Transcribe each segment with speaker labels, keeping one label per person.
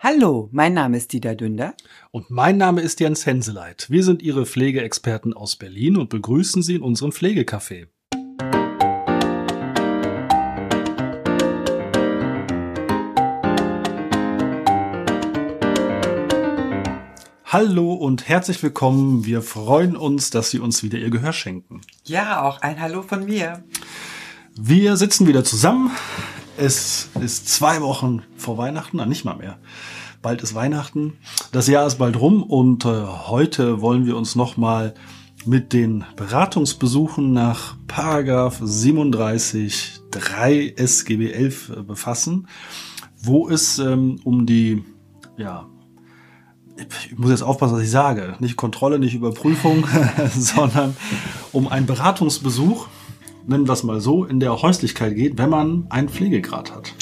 Speaker 1: Hallo, mein Name ist Dieter Dünder.
Speaker 2: Und mein Name ist Jens Henseleit. Wir sind Ihre Pflegeexperten aus Berlin und begrüßen Sie in unserem Pflegecafé. Hallo und herzlich willkommen. Wir freuen uns, dass Sie uns wieder Ihr Gehör schenken.
Speaker 1: Ja, auch ein Hallo von mir.
Speaker 2: Wir sitzen wieder zusammen. Es ist zwei Wochen vor Weihnachten, na nicht mal mehr. Bald ist Weihnachten. Das Jahr ist bald rum und äh, heute wollen wir uns nochmal mit den Beratungsbesuchen nach Paragraph 37 3 SGB 11 äh, befassen, wo es ähm, um die ja, ich muss jetzt aufpassen, was ich sage. Nicht Kontrolle, nicht Überprüfung, sondern um einen Beratungsbesuch, nennen wir es mal so, in der Häuslichkeit geht, wenn man einen Pflegegrad hat.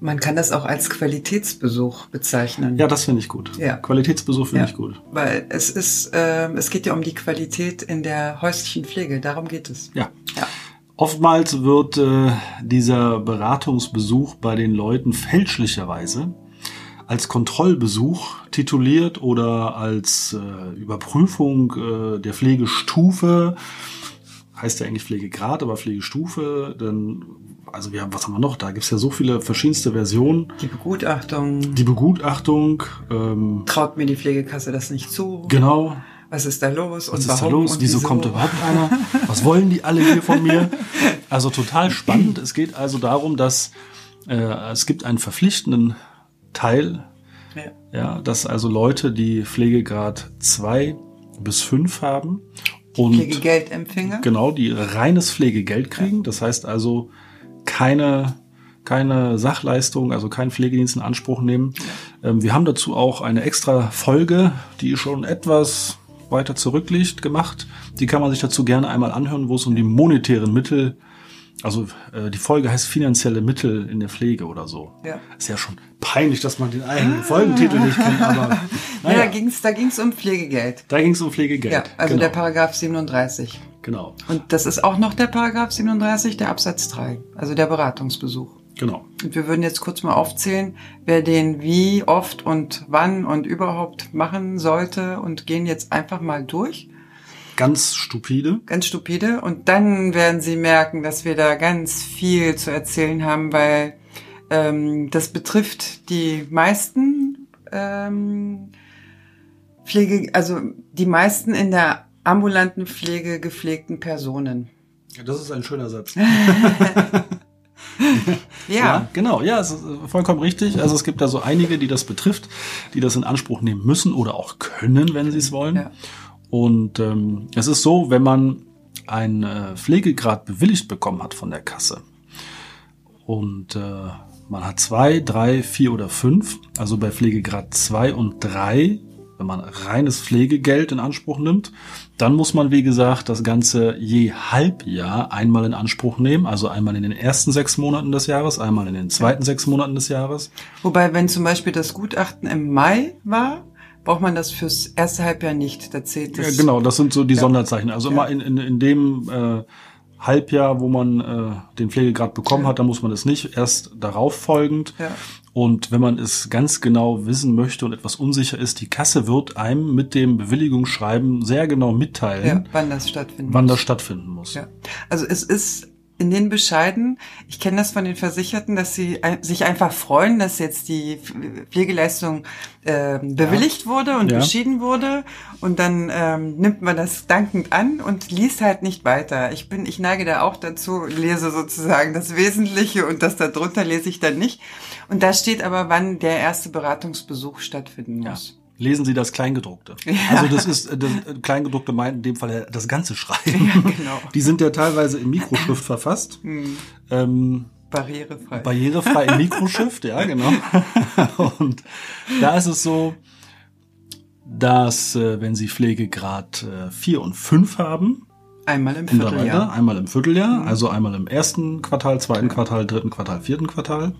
Speaker 1: Man kann das auch als Qualitätsbesuch bezeichnen.
Speaker 2: Ja, das finde ich gut.
Speaker 1: Ja.
Speaker 2: Qualitätsbesuch finde
Speaker 1: Ja.
Speaker 2: ich gut.
Speaker 1: Weil es ist, äh, es geht ja um die Qualität in der häuslichen Pflege. Darum geht es.
Speaker 2: Ja.
Speaker 1: Ja.
Speaker 2: Oftmals wird äh, dieser Beratungsbesuch bei den Leuten fälschlicherweise als Kontrollbesuch tituliert oder als äh, Überprüfung äh, der Pflegestufe. Heißt ja eigentlich Pflegegrad, aber Pflegestufe. Dann, also wir haben, was haben wir noch? Da gibt's ja so viele verschiedenste Versionen.
Speaker 1: Die Begutachtung.
Speaker 2: Die Begutachtung, ähm,
Speaker 1: Traut mir die Pflegekasse das nicht zu?
Speaker 2: genau.
Speaker 1: Was ist da los?
Speaker 2: Was ist da los?
Speaker 1: Und
Speaker 2: Wieso kommt überhaupt einer? Was wollen die alle hier von mir? Also total spannend. Es geht also darum, dass äh, es gibt einen verpflichtenden Teil,
Speaker 1: Ja.
Speaker 2: ja, dass also Leute, die Pflegegrad 2 bis 5 haben und
Speaker 1: Pflegegeldempfänger?
Speaker 2: genau, die reines Pflegegeld kriegen. Das heißt also keine keine Sachleistung, also keinen Pflegedienst in Anspruch nehmen. Ähm, wir haben dazu auch eine extra Folge, die schon etwas weiter zurückliegt, gemacht. Die kann man sich dazu gerne einmal anhören, wo es um die monetären Mittel, also äh, die Folge heißt finanzielle Mittel in der Pflege oder so.
Speaker 1: Ja.
Speaker 2: Ist ja schon peinlich, dass man den eigenen Folgentitel nicht kennt, aber
Speaker 1: Ja,
Speaker 2: naja,
Speaker 1: da ging's, da ging's um Pflegegeld.
Speaker 2: da ging es um Pflegegeld.
Speaker 1: Ja, also
Speaker 2: genau.
Speaker 1: der Paragraph 37.
Speaker 2: genau,
Speaker 1: Und das ist auch noch der Paragraph 37, der Absatz 3, also der Beratungsbesuch.
Speaker 2: genau.
Speaker 1: Und wir würden jetzt kurz mal aufzählen, wer den wie oft und wann und überhaupt machen sollte und gehen jetzt einfach mal durch,
Speaker 2: Ganz stupide.
Speaker 1: ganz stupide. Und dann werden Sie merken, dass wir da ganz viel zu erzählen haben, weil ähm, das betrifft die meisten ähm, Pflege, also die meisten in der ambulanten Pflege gepflegten Personen.
Speaker 2: Das ist ein schöner Satz.
Speaker 1: Ja,
Speaker 2: genau. Ja, es ist äh, vollkommen richtig. Also es gibt da so einige, die das betrifft, die das in Anspruch nehmen müssen oder auch können, wenn sie es wollen.
Speaker 1: Ja.
Speaker 2: Und ähm, es ist so, wenn man einen äh, Pflegegrad bewilligt bekommen hat von der Kasse und äh, man hat zwei, drei, vier oder fünf, also bei Pflegegrad zwei und drei, wenn man reines Pflegegeld in Anspruch nimmt, dann muss man, wie gesagt, das Ganze je Halbjahr einmal in Anspruch nehmen, also einmal in den ersten sechs Monaten des Jahres, einmal in den zweiten sechs Monaten des Jahres.
Speaker 1: Wobei, wenn zum Beispiel das Gutachten im Mai war, braucht man das fürs erste Halbjahr nicht. Da zählt
Speaker 2: Ja,
Speaker 1: das.
Speaker 2: genau, das sind so die
Speaker 1: Ja.
Speaker 2: Sonderzeichen. Also
Speaker 1: Ja.
Speaker 2: immer in, in, in dem äh, Halbjahr, wo man äh, den Pflegegrad bekommen
Speaker 1: Ja.
Speaker 2: hat, da muss man es nicht erst darauf folgend.
Speaker 1: Ja.
Speaker 2: Und wenn man es ganz genau wissen möchte und etwas unsicher ist, die Kasse wird einem mit dem Bewilligungsschreiben sehr genau mitteilen,
Speaker 1: Ja, wann das stattfindet.
Speaker 2: wann das stattfinden muss.
Speaker 1: Ja. Also es ist in den Bescheiden, ich kenne das von den Versicherten, dass sie sich einfach freuen, dass jetzt die Pf- Pflegeleistung ähm, bewilligt wurde und
Speaker 2: Ja.
Speaker 1: beschieden wurde und dann ähm, nimmt man das dankend an und liest halt nicht weiter. Ich bin, ich neige da auch dazu, lese sozusagen das Wesentliche und das darunter lese ich dann nicht. Und da steht aber, wann der erste Beratungsbesuch stattfinden
Speaker 2: Ja. Lesen Sie das Kleingedruckte.
Speaker 1: Ja.
Speaker 2: Also das ist äh, das äh, Kleingedruckte meint in dem Fall das ganze Schreiben.
Speaker 1: Ja, genau.
Speaker 2: Die sind ja teilweise in Mikroschrift verfasst.
Speaker 1: Hm.
Speaker 2: Ähm,
Speaker 1: Barrierefrei.
Speaker 2: Barrierefrei im Mikroschrift, ja, genau. Und da ist es so, dass äh, wenn Sie Pflegegrad äh, 4 und 5 haben,
Speaker 1: Einmal im Vierteljahr.
Speaker 2: einmal im Vierteljahr, also einmal im ersten Quartal, zweiten Quartal, dritten Quartal, vierten Quartal.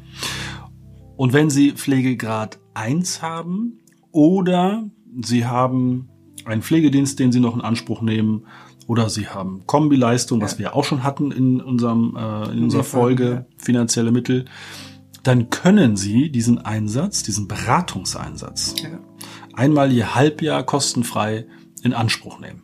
Speaker 2: Und wenn Sie Pflegegrad 1 haben oder Sie haben einen Pflegedienst, den Sie noch in Anspruch nehmen, oder Sie haben Kombileistung, was
Speaker 1: Ja.
Speaker 2: wir auch schon hatten in unserem äh, in unserer
Speaker 1: der Folge,
Speaker 2: Folge finanzielle Mittel, dann können Sie diesen Einsatz, diesen Beratungseinsatz,
Speaker 1: Ja.
Speaker 2: einmal Ihr Halbjahr kostenfrei in Anspruch nehmen.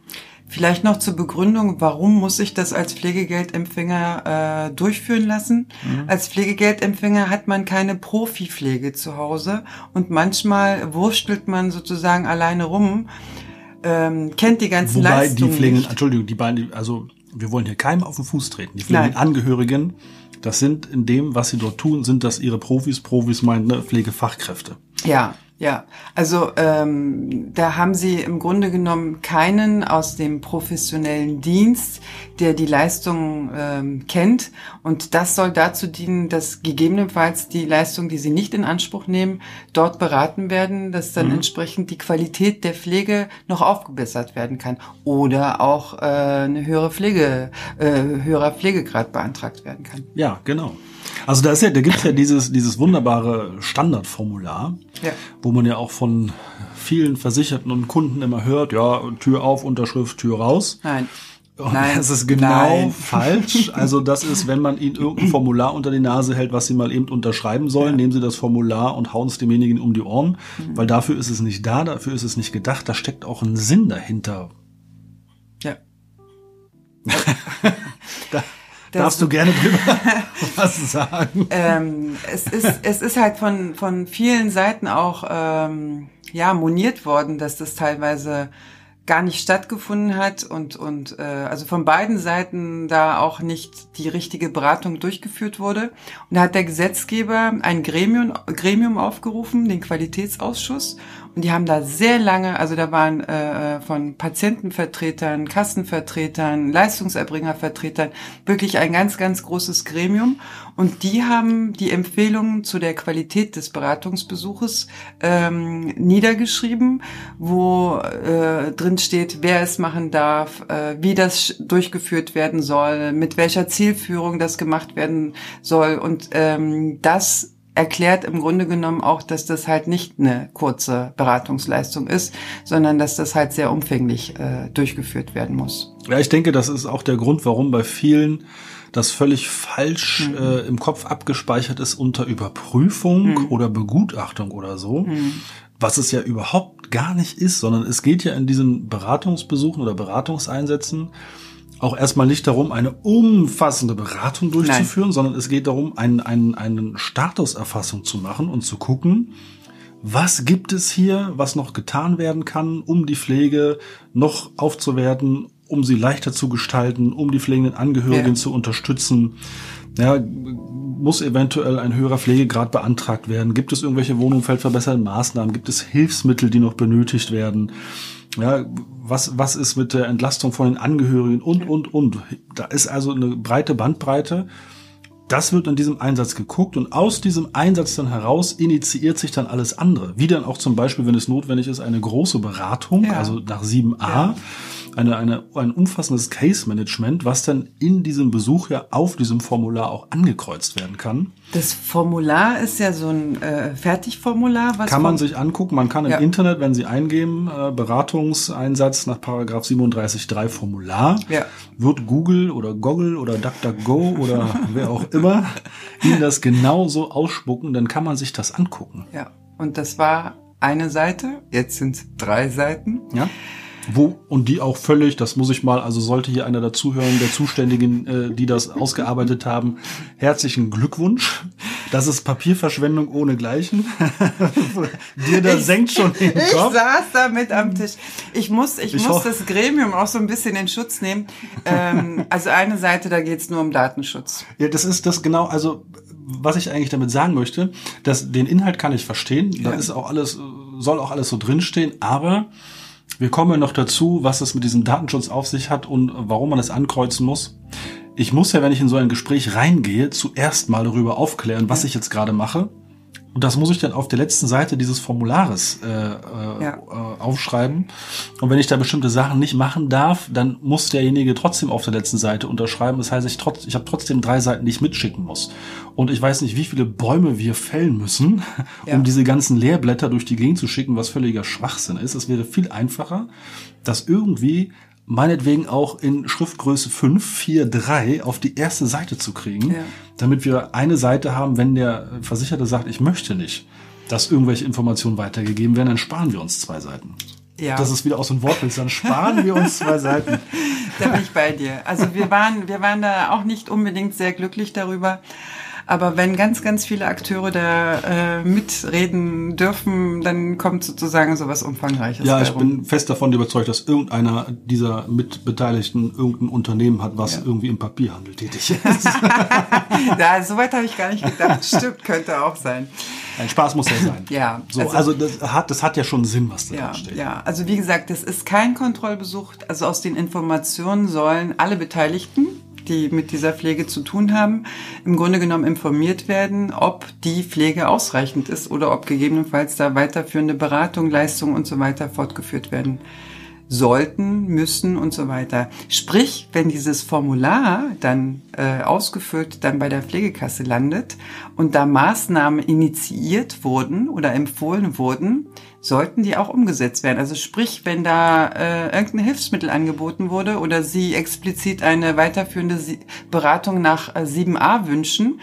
Speaker 1: Vielleicht noch zur Begründung, warum muss ich das als Pflegegeldempfänger äh, durchführen lassen? Als Pflegegeldempfänger hat man keine Profipflege zu Hause und manchmal wurstelt man sozusagen alleine rum, ähm, kennt die ganzen
Speaker 2: Wobei die
Speaker 1: Leistungen
Speaker 2: Pflegenden,
Speaker 1: nicht.
Speaker 2: Entschuldigung, die beiden, also wir wollen hier keinem auf den Fuß treten. Die. Pflegeangehörigen, das sind in dem, was sie dort tun, sind das ihre Profis. Profis meinen ne, Pflegefachkräfte.
Speaker 1: Ja, ja. Also ähm, da haben Sie im Grunde genommen keinen aus dem professionellen Dienst, der die Leistung ähm, kennt. Und das soll dazu dienen, dass gegebenenfalls die Leistung, die Sie nicht in Anspruch nehmen, dort beraten werden, dass dann entsprechend die Qualität der Pflege noch aufgebessert werden kann oder auch äh, eine höhere Pflege, äh, höherer Pflegegrad beantragt werden kann.
Speaker 2: Ja, genau. Also da ist ja, da gibt's ja dieses, dieses wunderbare Standardformular,
Speaker 1: Ja.
Speaker 2: wo man ja auch von vielen Versicherten und Kunden immer hört, ja, Tür auf, Unterschrift, Tür raus.
Speaker 1: Nein.
Speaker 2: Und
Speaker 1: Nein.
Speaker 2: das ist genau
Speaker 1: Nein.
Speaker 2: falsch. Also das ist, wenn man ihnen irgendein Formular unter die Nase hält, was sie mal eben unterschreiben sollen, nehmen sie das Formular und hauen es demjenigen um die Ohren,
Speaker 1: Mhm.
Speaker 2: weil dafür ist es nicht da, dafür ist es nicht gedacht, da steckt auch ein Sinn dahinter.
Speaker 1: Ja.
Speaker 2: Da
Speaker 1: Das-
Speaker 2: darfst du gerne drüber was sagen.
Speaker 1: ähm, es ist es ist halt von von vielen Seiten auch ähm, ja moniert worden, dass das teilweise gar nicht stattgefunden hat und und äh, also von beiden Seiten da auch nicht die richtige Beratung durchgeführt wurde. Und da hat der Gesetzgeber ein Gremium Gremium aufgerufen, den Qualitätsausschuss. Und die haben da sehr lange, also da waren äh, von Patientenvertretern, Kassenvertretern, Leistungserbringervertretern wirklich ein ganz, ganz großes Gremium. Und die haben die Empfehlungen zu der Qualität des Beratungsbesuches ähm, niedergeschrieben, wo äh, drin steht, wer es machen darf, äh, wie das durchgeführt werden soll, mit welcher Zielführung das gemacht werden soll. Und ähm, das erklärt im Grunde genommen auch, dass das halt nicht eine kurze Beratungsleistung ist, sondern dass das halt sehr umfänglich äh, durchgeführt werden muss.
Speaker 2: Ja, ich denke, das ist auch der Grund, warum bei vielen das völlig falsch
Speaker 1: Mhm.
Speaker 2: äh, im Kopf abgespeichert ist unter Überprüfung
Speaker 1: Mhm.
Speaker 2: oder Begutachtung oder so. Was es ja überhaupt gar nicht ist, sondern es geht ja in diesen Beratungsbesuchen oder Beratungseinsätzen auch erstmal nicht darum, eine umfassende Beratung durchzuführen, sondern es geht darum, einen, einen, einen Statuserfassung zu machen und zu gucken, was gibt es hier, was noch getan werden kann, um die Pflege noch aufzuwerten, um sie leichter zu gestalten, um die pflegenden Angehörigen
Speaker 1: Ja.
Speaker 2: zu unterstützen. Ja, muss eventuell ein höherer Pflegegrad beantragt werden? Gibt es irgendwelche wohnumfeldverbessernden Maßnahmen? Gibt es Hilfsmittel, die noch benötigt werden? Ja, was, was ist mit der Entlastung von den Angehörigen und, und, und? Da ist also eine breite Bandbreite. Das wird in diesem Einsatz geguckt und aus diesem Einsatz dann heraus initiiert sich dann alles andere. Wie dann auch zum Beispiel, wenn es notwendig ist, eine große Beratung,
Speaker 1: Ja.
Speaker 2: also nach 7a, eine, eine, ein umfassendes Case-Management, was dann in diesem Besuch ja auf diesem Formular auch angekreuzt werden kann.
Speaker 1: Das Formular ist ja so ein äh, Fertigformular, was
Speaker 2: Kann man sich angucken, man kann im
Speaker 1: Ja.
Speaker 2: Internet, wenn Sie eingeben, äh, Beratungseinsatz nach Paragraph 37.3 Formular,
Speaker 1: Ja.
Speaker 2: wird Google oder Goggle oder DuckDuckGo oder wer auch immer Ihnen das genauso ausspucken, dann kann man sich das angucken.
Speaker 1: ja. Und das war eine Seite, jetzt sind es drei Seiten.
Speaker 2: Ja? Wo, und die auch völlig, das muss ich mal, also sollte hier einer dazuhören, der Zuständigen, äh, die das ausgearbeitet haben, herzlichen Glückwunsch. Das ist Papierverschwendung ohnegleichen. Dir da
Speaker 1: Ich-
Speaker 2: senkt schon den
Speaker 1: Ich
Speaker 2: Kopf.
Speaker 1: saß da mit am Tisch. Ich muss, ich,
Speaker 2: Ich
Speaker 1: muss das Gremium auch so ein bisschen in Schutz nehmen. Ähm, also eine Seite, da geht's nur um Datenschutz.
Speaker 2: Ja, das ist das genau, also was ich eigentlich damit sagen möchte, dass den Inhalt kann ich verstehen, da
Speaker 1: Ja.
Speaker 2: ist auch alles, soll auch alles so drinstehen, aber wir kommen noch dazu, was es mit diesem Datenschutz auf sich hat und warum man es ankreuzen muss. Ich muss ja, wenn ich in so ein Gespräch reingehe, zuerst mal darüber aufklären, was ich jetzt gerade mache. Und das muss ich dann auf der letzten Seite dieses Formulares äh, äh,
Speaker 1: Ja.
Speaker 2: äh, aufschreiben. Und wenn ich da bestimmte Sachen nicht machen darf, dann muss derjenige trotzdem auf der letzten Seite unterschreiben. Das heißt, ich, trotz, ich habe trotzdem drei Seiten, die ich mitschicken muss. Und ich weiß nicht, wie viele Bäume wir fällen müssen,
Speaker 1: Ja.
Speaker 2: um diese ganzen Leerblätter durch die Gegend zu schicken, was völliger Schwachsinn ist. Es wäre viel einfacher, das irgendwie meinetwegen auch in Schriftgröße 5, 4, 3 auf die erste Seite zu kriegen,
Speaker 1: Ja.
Speaker 2: damit wir eine Seite haben, wenn der Versicherte sagt, ich möchte nicht, dass irgendwelche Informationen weitergegeben werden, dann sparen wir uns zwei Seiten.
Speaker 1: Ja.
Speaker 2: Das ist wieder aus dem Wortwitz, dann sparen wir uns zwei Seiten.
Speaker 1: Da bin ich bei dir. Also wir waren, wir waren da auch nicht unbedingt sehr glücklich darüber. Aber wenn ganz, ganz viele Akteure da äh, mitreden dürfen, dann kommt sozusagen sowas Umfangreiches.
Speaker 2: Ja, ich bin fest davon überzeugt, dass irgendeiner dieser Mitbeteiligten irgendein Unternehmen hat, was
Speaker 1: Ja.
Speaker 2: irgendwie im Papierhandel tätig ist.
Speaker 1: Ja, soweit habe ich gar nicht gedacht. Stimmt, könnte auch sein.
Speaker 2: Ein Spaß muss ja sein.
Speaker 1: Ja,
Speaker 2: So, also,
Speaker 1: also-
Speaker 2: das hat, das hat ja schon Sinn, was da
Speaker 1: Ja,
Speaker 2: drin steht.
Speaker 1: ja, also wie gesagt, das ist kein Kontrollbesuch. Also aus den Informationen sollen alle Beteiligten, die mit dieser Pflege zu tun haben, im Grunde genommen informiert werden, ob die Pflege ausreichend ist oder ob gegebenenfalls da weiterführende Beratung, Leistungen und so weiter fortgeführt werden sollten, müssen und so weiter. Sprich, wenn dieses Formular dann äh, ausgefüllt dann bei der Pflegekasse landet und da Maßnahmen initiiert wurden oder empfohlen wurden, sollten die auch umgesetzt werden. Also sprich, wenn da äh, irgendein Hilfsmittel angeboten wurde oder Sie explizit eine weiterführende Beratung nach äh, 7a wünschen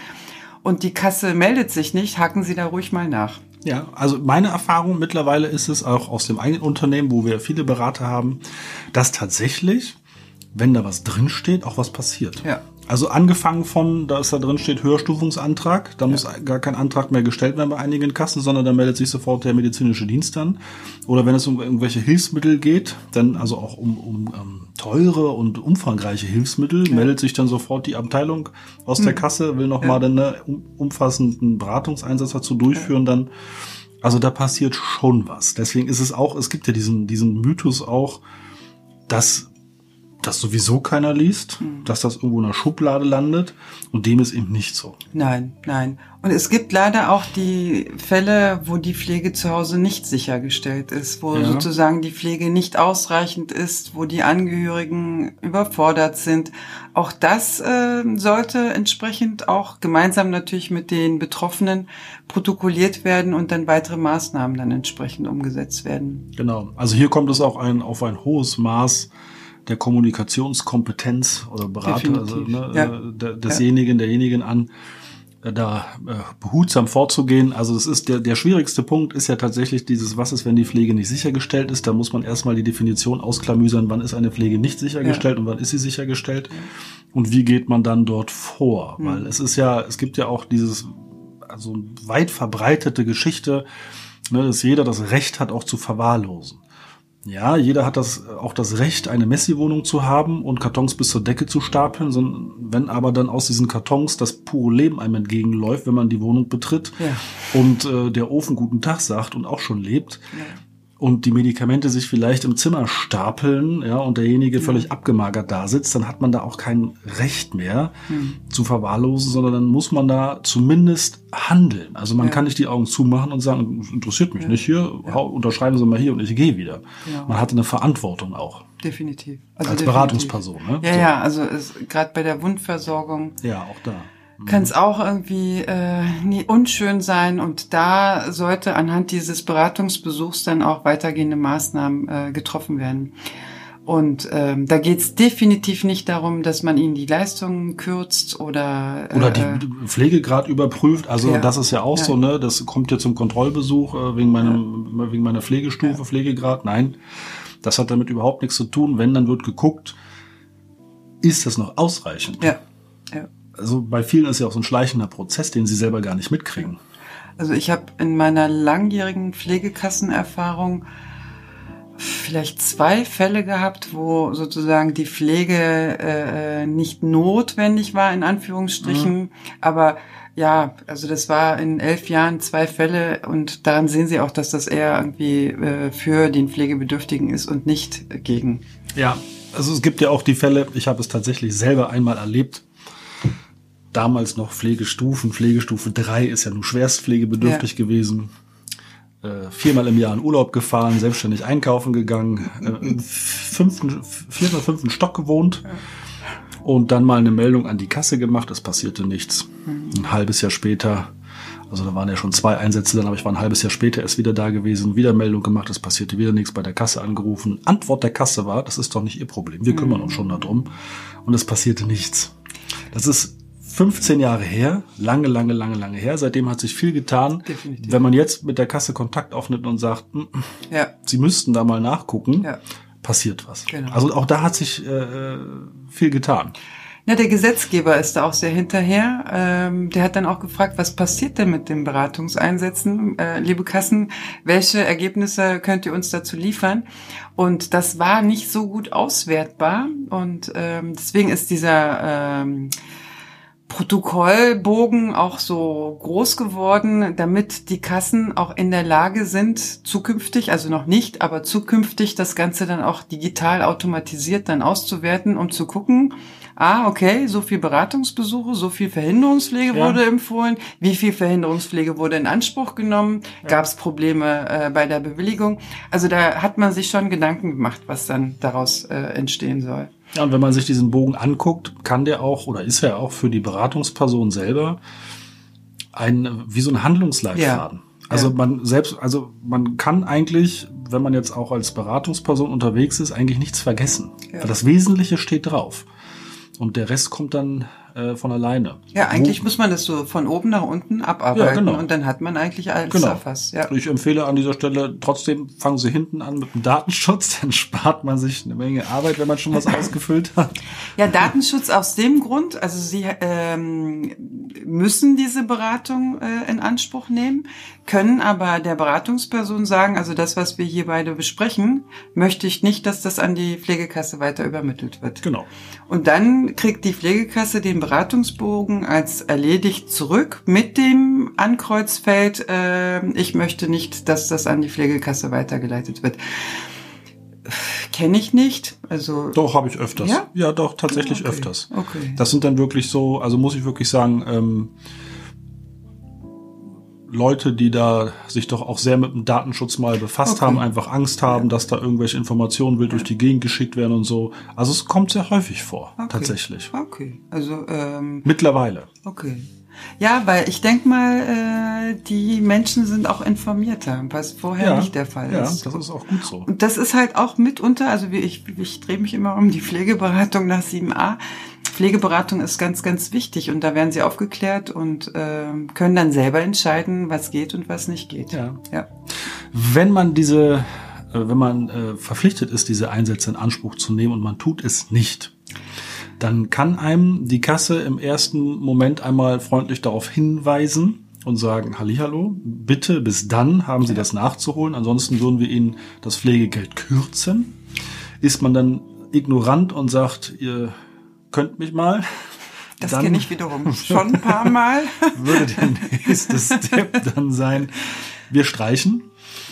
Speaker 1: und die Kasse meldet sich nicht, haken Sie da ruhig mal nach.
Speaker 2: Ja, also meine Erfahrung mittlerweile ist es auch aus dem eigenen Unternehmen, wo wir viele Berater haben, dass tatsächlich, wenn da was drinsteht, auch was passiert.
Speaker 1: Ja.
Speaker 2: Also angefangen von, dass da drin steht Höherstufungsantrag, da muss gar kein Antrag mehr gestellt werden bei einigen Kassen, sondern da meldet sich sofort der medizinische Dienst an. Oder wenn es um irgendwelche Hilfsmittel geht, dann also auch um, um ähm, teure und umfangreiche Hilfsmittel, meldet sich dann sofort die Abteilung aus der Kasse, will nochmal mal dann einen um, umfassenden Beratungseinsatz dazu durchführen, dann also da passiert schon was. Deswegen ist es auch, es gibt ja diesen, diesen Mythos auch, dass das sowieso keiner liest, dass das irgendwo in einer Schublade landet und dem ist eben nicht so.
Speaker 1: Nein, nein. Und es gibt leider auch die Fälle, wo die Pflege zu Hause nicht sichergestellt ist, wo
Speaker 2: Ja.
Speaker 1: sozusagen die Pflege nicht ausreichend ist, wo die Angehörigen überfordert sind. Auch das äh, sollte entsprechend auch gemeinsam natürlich mit den Betroffenen protokolliert werden und dann weitere Maßnahmen dann entsprechend umgesetzt werden.
Speaker 2: Genau. Also hier kommt es auch ein, auf ein hohes Maß der Kommunikationskompetenz oder Berater, also, ne,
Speaker 1: ja.
Speaker 2: äh, der, desjenigen, derjenigen an, äh, da äh, behutsam vorzugehen. Also es ist der, der schwierigste Punkt ist ja tatsächlich dieses, was ist, wenn die Pflege nicht sichergestellt ist. Da muss man erstmal die Definition ausklamüsern, wann ist eine Pflege nicht sichergestellt und wann ist sie sichergestellt und wie geht man dann dort vor. Weil es ist ja, es gibt ja auch dieses, also weit verbreitete Geschichte, ne, dass jeder das Recht hat, auch zu verwahrlosen. Ja, jeder hat das auch das Recht, eine Messi-Wohnung zu haben und Kartons bis zur Decke zu stapeln. sondern Wenn aber dann aus diesen Kartons das pure Leben einem entgegenläuft, wenn man die Wohnung betritt
Speaker 1: Ja.
Speaker 2: und äh, der Ofen guten Tag sagt und auch schon lebt und die Medikamente sich vielleicht im Zimmer stapeln, ja, und derjenige völlig abgemagert da sitzt, dann hat man da auch kein Recht mehr zu verwahrlosen, sondern dann muss man da zumindest handeln. Also man
Speaker 1: Ja.
Speaker 2: kann nicht die Augen zumachen und sagen, "Das interessiert mich nicht hier, hau- unterschreiben Sie mal hier und ich gehe wieder.
Speaker 1: Genau.
Speaker 2: Man hat eine Verantwortung auch.
Speaker 1: Definitiv. Also
Speaker 2: Als
Speaker 1: definitiv.
Speaker 2: Beratungsperson, ne?
Speaker 1: Ja,
Speaker 2: So.
Speaker 1: ja, also gerade bei der Wundversorgung
Speaker 2: Ja, auch da.
Speaker 1: Kann es auch irgendwie äh, nie unschön sein und da sollte anhand dieses Beratungsbesuchs dann auch weitergehende Maßnahmen äh, getroffen werden. Und ähm, da geht es definitiv nicht darum, dass man ihnen die Leistungen kürzt oder
Speaker 2: Oder
Speaker 1: äh,
Speaker 2: die Pflegegrad überprüft. Also
Speaker 1: Ja.
Speaker 2: das ist ja auch
Speaker 1: Ja.
Speaker 2: so, ne? Das kommt ja zum Kontrollbesuch äh, wegen meinem, wegen meiner Pflegestufe, Pflegegrad. Nein, das hat damit überhaupt nichts zu tun. Wenn, dann wird geguckt, ist das noch ausreichend?
Speaker 1: ja, ja.
Speaker 2: Also bei vielen ist ja auch so ein schleichender Prozess, den sie selber gar nicht mitkriegen.
Speaker 1: Also ich habe in meiner langjährigen Pflegekassenerfahrung vielleicht zwei Fälle gehabt, wo sozusagen die Pflege äh, nicht notwendig war, in Anführungsstrichen. Aber ja, also das war in elf Jahren zwei Fälle und daran sehen Sie auch, dass das eher irgendwie äh, für den Pflegebedürftigen ist und nicht gegen.
Speaker 2: Ja, also es gibt ja auch die Fälle, ich habe es tatsächlich selber einmal erlebt, damals noch Pflegestufen, Pflegestufe 3 ist ja nun schwerst pflegebedürftig
Speaker 1: Ja.
Speaker 2: gewesen. Äh, viermal im Jahr in Urlaub gefahren, selbstständig einkaufen gegangen, äh, im fünften, vierten oder fünften Stock gewohnt und dann mal eine Meldung an die Kasse gemacht, es passierte nichts. Ein halbes Jahr später Also da waren ja schon zwei Einsätze, dann aber ich war ein halbes Jahr später erst wieder da gewesen, wieder Meldung gemacht, es passierte wieder nichts, bei der Kasse angerufen. Antwort der Kasse war, das ist doch nicht ihr Problem, wir kümmern uns schon darum. Und es passierte nichts. Das ist 15 Jahre her, lange, lange, lange, lange her. Seitdem hat sich viel getan.
Speaker 1: Definitiv.
Speaker 2: Wenn man jetzt mit der Kasse Kontakt aufnimmt und sagt, "Mm,
Speaker 1: Ja.
Speaker 2: Sie müssten da mal nachgucken,
Speaker 1: Ja.
Speaker 2: passiert was.
Speaker 1: Genau.
Speaker 2: Also auch da hat sich äh, viel getan.
Speaker 1: Na, der Gesetzgeber ist da auch sehr hinterher. Ähm, der hat dann auch gefragt, was passiert denn mit den Beratungseinsätzen? Äh, liebe Kassen, welche Ergebnisse könnt ihr uns dazu liefern? Und das war nicht so gut auswertbar. Und ähm, deswegen ist dieser ähm, Protokollbogen auch so groß geworden, damit die Kassen auch in der Lage sind, zukünftig, also noch nicht, aber zukünftig das Ganze dann auch digital automatisiert dann auszuwerten, um zu gucken, ah, okay, so viel Beratungsbesuche, so viel Verhinderungspflege
Speaker 2: Ja.
Speaker 1: wurde empfohlen, wie viel Verhinderungspflege wurde in Anspruch genommen, gab es Probleme äh, bei der Bewilligung. Also da hat man sich schon Gedanken gemacht, was dann daraus äh, entstehen soll.
Speaker 2: Ja, und wenn man sich diesen Bogen anguckt, kann der auch oder ist er auch für die Beratungsperson selber ein wie so ein Handlungsleitfaden.
Speaker 1: Ja.
Speaker 2: Also
Speaker 1: Ja.
Speaker 2: man selbst, also man kann eigentlich, wenn man jetzt auch als Beratungsperson unterwegs ist, eigentlich nichts vergessen.
Speaker 1: Ja.
Speaker 2: Weil das Wesentliche steht drauf. Und der Rest kommt dann äh, von alleine.
Speaker 1: Ja, eigentlich
Speaker 2: Wo-
Speaker 1: muss man das so von oben nach unten abarbeiten
Speaker 2: Ja, genau.
Speaker 1: und dann hat man eigentlich alles
Speaker 2: Genau.
Speaker 1: erfasst. Ja.
Speaker 2: Ich empfehle an dieser Stelle trotzdem, fangen Sie hinten an mit dem Datenschutz, dann spart man sich eine Menge Arbeit, wenn man schon was ausgefüllt hat.
Speaker 1: ja, Datenschutz aus dem Grund, also Sie ähm, müssen diese Beratung äh, in Anspruch nehmen, können aber der Beratungsperson sagen, also das, was wir hier beide besprechen, möchte ich nicht, dass das an die Pflegekasse weiter übermittelt wird.
Speaker 2: Genau.
Speaker 1: Und dann kriegt die Pflegekasse den Beratungsbogen als erledigt zurück mit dem Ankreuzfeld, äh, ich möchte nicht, dass das an die Pflegekasse weitergeleitet wird. Kenne ich nicht. Also
Speaker 2: Doch, habe ich öfters.
Speaker 1: Ja?
Speaker 2: ja doch, tatsächlich
Speaker 1: Okay.
Speaker 2: öfters.
Speaker 1: Okay.
Speaker 2: Das sind dann wirklich so, also muss ich wirklich sagen, ähm, Leute, die da sich doch auch sehr mit dem Datenschutz mal befasst
Speaker 1: Okay.
Speaker 2: haben, einfach Angst haben, dass da irgendwelche Informationen wild durch die Gegend geschickt werden und so. Also es kommt sehr häufig vor,
Speaker 1: Okay.
Speaker 2: tatsächlich.
Speaker 1: Okay. Also ähm,
Speaker 2: Mittlerweile.
Speaker 1: okay. Ja, weil ich denk mal, äh, die Menschen sind auch informierter, was vorher nicht der Fall
Speaker 2: ja,
Speaker 1: ist.
Speaker 2: das ist auch gut so.
Speaker 1: Und das ist halt auch mitunter, also wie ich, ich drehe mich immer um die Pflegeberatung nach 7a. Pflegeberatung ist ganz, ganz wichtig und da werden sie aufgeklärt und ähm, können dann selber entscheiden, was geht und was nicht geht.
Speaker 2: Ja.
Speaker 1: ja.
Speaker 2: Wenn man diese, äh, wenn man äh, verpflichtet ist, diese Einsätze in Anspruch zu nehmen und man tut es nicht, dann kann einem die Kasse im ersten Moment einmal freundlich darauf hinweisen und sagen, Hallihallo, bitte bis dann haben Sie das nachzuholen, ansonsten würden wir Ihnen das Pflegegeld kürzen. Ist man dann ignorant und sagt, ihr könnt mich mal,
Speaker 1: Das
Speaker 2: Dann-
Speaker 1: kenne ich wiederum schon ein paar Mal.
Speaker 2: würde der nächste Step dann sein, wir streichen.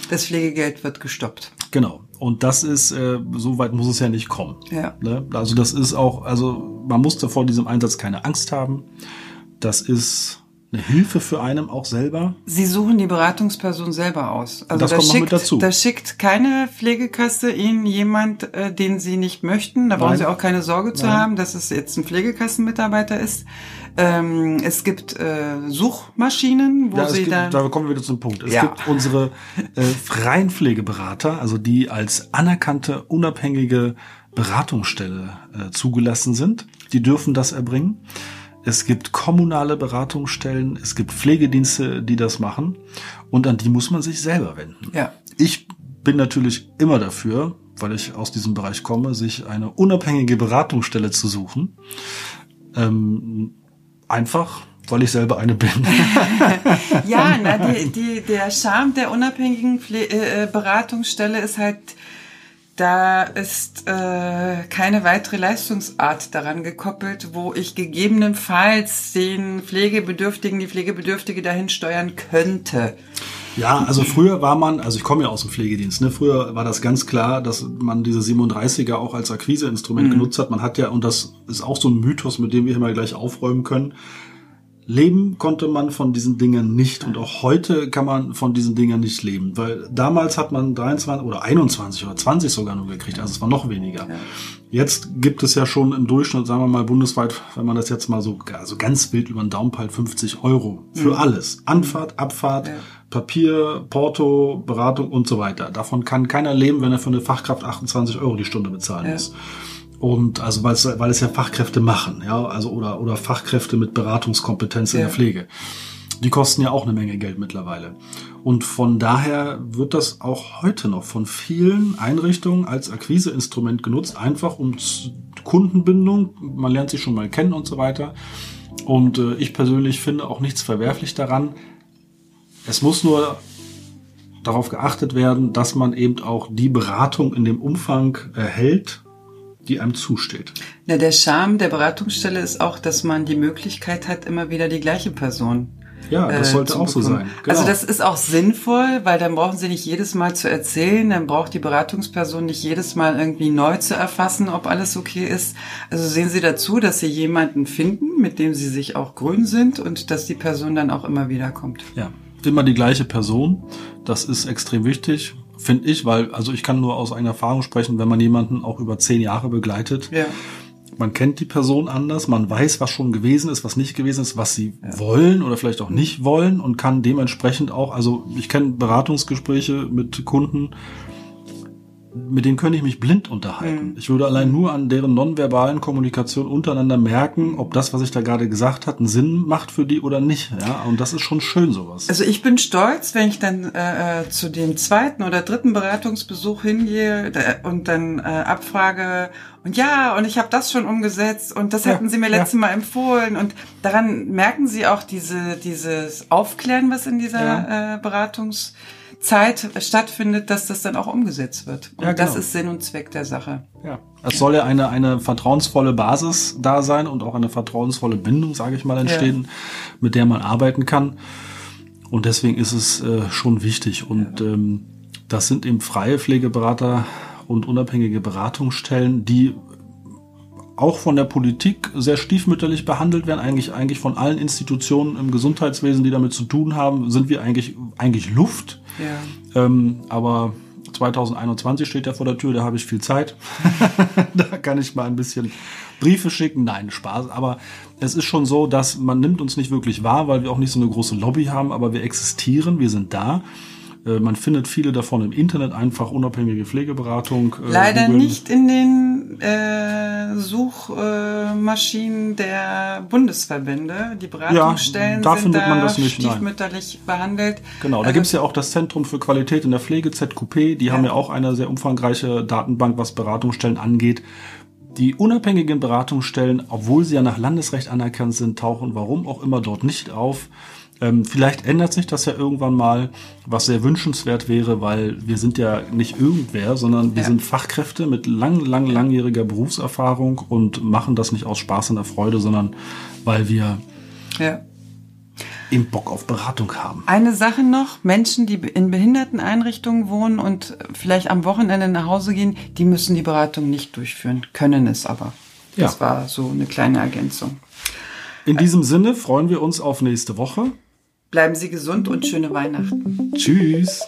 Speaker 1: Das Pflegegeld wird gestoppt.
Speaker 2: Genau. Und das ist, äh, so weit muss es ja nicht kommen.
Speaker 1: Ja.
Speaker 2: Ne? Also das ist auch, also man musste vor diesem Einsatz keine Angst haben. Das ist eine Hilfe für einem auch selber.
Speaker 1: Sie suchen die Beratungsperson selber aus. Also
Speaker 2: Das
Speaker 1: da
Speaker 2: kommt
Speaker 1: schickt,
Speaker 2: mit dazu.
Speaker 1: Da schickt keine Pflegekasse Ihnen jemand, äh, den Sie nicht möchten. Da brauchen
Speaker 2: Nein.
Speaker 1: Sie auch keine Sorge zu
Speaker 2: Nein.
Speaker 1: haben, dass es jetzt ein Pflegekassenmitarbeiter ist. Ähm, es gibt äh, Suchmaschinen, wo
Speaker 2: Ja,
Speaker 1: Sie
Speaker 2: gibt,
Speaker 1: dann
Speaker 2: da kommen wir wieder zum Punkt. Es
Speaker 1: Ja.
Speaker 2: gibt unsere äh, freien Pflegeberater, also die als anerkannte, unabhängige Beratungsstelle äh, zugelassen sind. Die dürfen das erbringen. Es gibt kommunale Beratungsstellen, es gibt Pflegedienste, die das machen. Und an die muss man sich selber wenden.
Speaker 1: ja.
Speaker 2: Ich bin natürlich immer dafür, weil ich aus diesem Bereich komme, sich eine unabhängige Beratungsstelle zu suchen. Ähm, einfach, weil ich selber eine bin.
Speaker 1: Ja, na, die, die, der Charme der unabhängigen Pfle äh, äh, Beratungsstelle ist halt, da ist äh, keine weitere Leistungsart daran gekoppelt, wo ich gegebenenfalls den Pflegebedürftigen, die Pflegebedürftige dahin steuern könnte.
Speaker 2: Ja, also früher war man, also ich komme ja aus dem Pflegedienst, ne? früher war das ganz klar, dass man diese 37er auch als Akquiseinstrument genutzt hat. Man hat ja, und das ist auch so ein Mythos, mit dem wir immer gleich aufräumen können, Leben konnte man von diesen Dingen nicht und auch heute kann man von diesen Dingen nicht leben, weil damals hat man 23 oder 21 oder 20 sogar nur gekriegt, also es war noch weniger. Jetzt gibt es ja schon im Durchschnitt, sagen wir mal bundesweit, wenn man das jetzt mal so also ganz wild über den Daumen peilt, 50 Euro für mhm. alles. Anfahrt, Abfahrt, ja. Papier, Porto, Beratung und so weiter. Davon kann keiner leben, wenn er für eine Fachkraft 28 Euro die Stunde bezahlen ja. muss. Und also weil es, weil es ja Fachkräfte machen, ja, also oder, oder Fachkräfte mit Beratungskompetenz in ja. der Pflege. Die kosten ja auch eine Menge Geld mittlerweile. Und von daher wird das auch heute noch von vielen Einrichtungen als Akquiseinstrument genutzt, einfach um Kundenbindung, man lernt sich schon mal kennen und so weiter. Und äh, ich persönlich finde auch nichts verwerflich daran. Es muss nur darauf geachtet werden, dass man eben auch die Beratung in dem Umfang erhält, die einem zusteht.
Speaker 1: Na, der Charme der Beratungsstelle ist auch, dass man die Möglichkeit hat, immer wieder die gleiche Person
Speaker 2: ja, das äh, sollte auch so sein.
Speaker 1: Genau. Also das ist auch sinnvoll, weil dann brauchen Sie nicht jedes Mal zu erzählen, dann braucht die Beratungsperson nicht jedes Mal irgendwie neu zu erfassen, ob alles okay ist. Also sehen Sie dazu, dass Sie jemanden finden, mit dem Sie sich auch grün sind und dass die Person dann auch immer wieder kommt.
Speaker 2: Ja, immer die gleiche Person. Das ist extrem wichtig finde ich, weil, also ich kann nur aus eigener Erfahrung sprechen, wenn man jemanden auch über zehn Jahre begleitet. Ja. Man kennt die Person anders, man weiß, was schon gewesen ist, was nicht gewesen ist, was sie ja. wollen oder vielleicht auch nicht wollen und kann dementsprechend auch, also ich kenne Beratungsgespräche mit Kunden, mit denen könnte ich mich blind unterhalten. Mhm. Ich würde allein nur an deren nonverbalen Kommunikation untereinander merken, ob das, was ich da gerade gesagt habe, einen Sinn macht für die oder nicht. Ja, und das ist schon schön sowas.
Speaker 1: Also ich bin stolz, wenn ich dann äh, äh zu dem zweiten oder dritten Beratungsbesuch hingehe und dann äh, abfrage und ja, und ich habe das schon umgesetzt und das ja, hatten Sie mir letztes ja. Mal empfohlen und daran merken Sie auch diese dieses Aufklären, was in dieser ja. äh, Beratungs Zeit stattfindet, dass das dann auch umgesetzt wird. Und ja, genau. das ist Sinn und Zweck der Sache.
Speaker 2: Ja. Es soll ja eine, eine vertrauensvolle Basis da sein und auch eine vertrauensvolle Bindung, sage ich mal, entstehen, ja. mit der man arbeiten kann. Und deswegen ist es äh, schon wichtig. Und ja. ähm, das sind eben freie Pflegeberater und unabhängige Beratungsstellen, die auch von der Politik sehr stiefmütterlich behandelt werden, eigentlich, eigentlich von allen Institutionen im Gesundheitswesen, die damit zu tun haben, sind wir eigentlich, eigentlich Luft. Ja. Ähm, aber 2021 steht ja vor der Tür, da habe ich viel Zeit. da kann ich mal ein bisschen Briefe schicken. Nein, Spaß. Aber es ist schon so, dass man nimmt uns nicht wirklich wahr, weil wir auch nicht so eine große Lobby haben, aber wir existieren, wir sind da. Äh, man findet viele davon im Internet einfach unabhängige Pflegeberatung.
Speaker 1: Äh, Leider Google. nicht in den äh, Suchmaschinen äh, der Bundesverbände. Die Beratungsstellen ja, da sind da man das nicht, stiefmütterlich nein. behandelt.
Speaker 2: Genau, da also, gibt's ja auch das Zentrum für Qualität in der Pflege, ZQP. Die ja. haben ja auch eine sehr umfangreiche Datenbank, was Beratungsstellen angeht. Die unabhängigen Beratungsstellen, obwohl sie ja nach Landesrecht anerkannt sind, tauchen warum auch immer dort nicht auf. Ähm, vielleicht ändert sich das ja irgendwann mal, was sehr wünschenswert wäre, weil wir sind ja nicht irgendwer, sondern wir ja. sind Fachkräfte mit lang, lang, langjähriger Berufserfahrung und machen das nicht aus Spaß und der Freude, sondern weil wir ja. eben Bock auf Beratung haben.
Speaker 1: Eine Sache noch, Menschen, die in Behinderteneinrichtungen wohnen und vielleicht am Wochenende nach Hause gehen, die müssen die Beratung nicht durchführen, können es aber. Das ja. war so eine kleine Ergänzung.
Speaker 2: In diesem Sinne freuen wir uns auf nächste Woche.
Speaker 1: Bleiben Sie gesund und schöne Weihnachten.
Speaker 2: Tschüss.